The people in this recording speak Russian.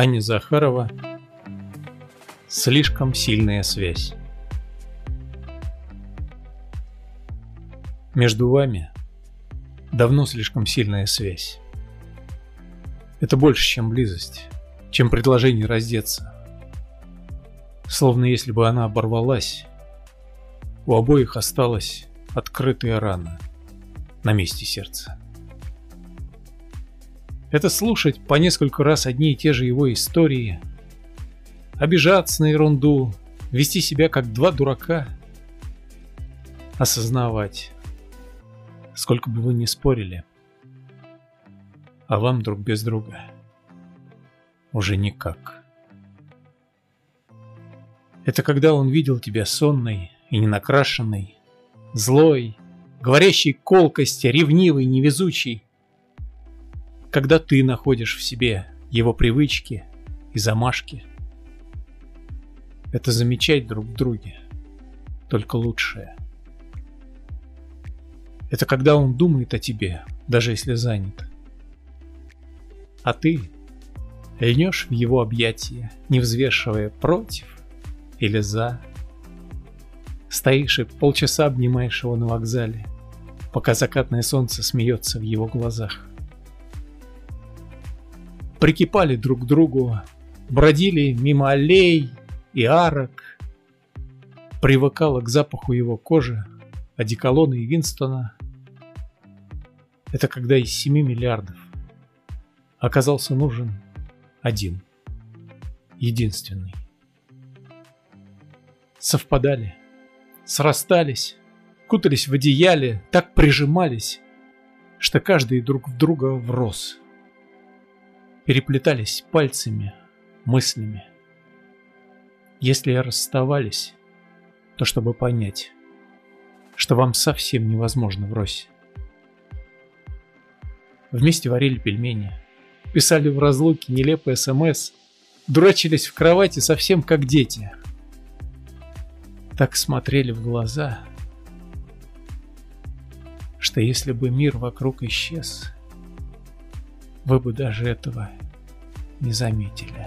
Аня Захарова Слишком сильная связь Между вами давно слишком сильная связь. Это больше, чем близость, чем предложение раздеться. Словно если бы она оборвалась, у обоих осталась открытая рана на месте сердца. Это слушать по несколько раз одни и те же его истории, обижаться на ерунду, вести себя как два дурака, осознавать, сколько бы вы ни спорили, а вам друг без друга уже никак. Это когда он видел тебя сонной и ненакрашенной, злой, говорящей колкости, ревнивой, невезучей, когда ты находишь в себе его привычки и замашки. Это замечать друг в друге, только лучшее. Это когда он думает о тебе, даже если занят. А ты льнешь в его объятия, не взвешивая против или за. Стоишь и полчаса обнимаешь его на вокзале, пока закатное солнце смеется в его глазах прикипали друг к другу, бродили мимо аллей и арок, привыкала к запаху его кожи, одеколона и Винстона. Это когда из 7 миллиардов оказался нужен один, единственный. Совпадали, срастались, кутались в одеяле, так прижимались, что каждый друг в друга врос – переплетались пальцами, мыслями. Если расставались, то чтобы понять, что вам совсем невозможно врозь. Вместе варили пельмени, писали в разлуке нелепый СМС, дурачились в кровати совсем как дети. Так смотрели в глаза, что если бы мир вокруг исчез, вы бы даже этого не заметили.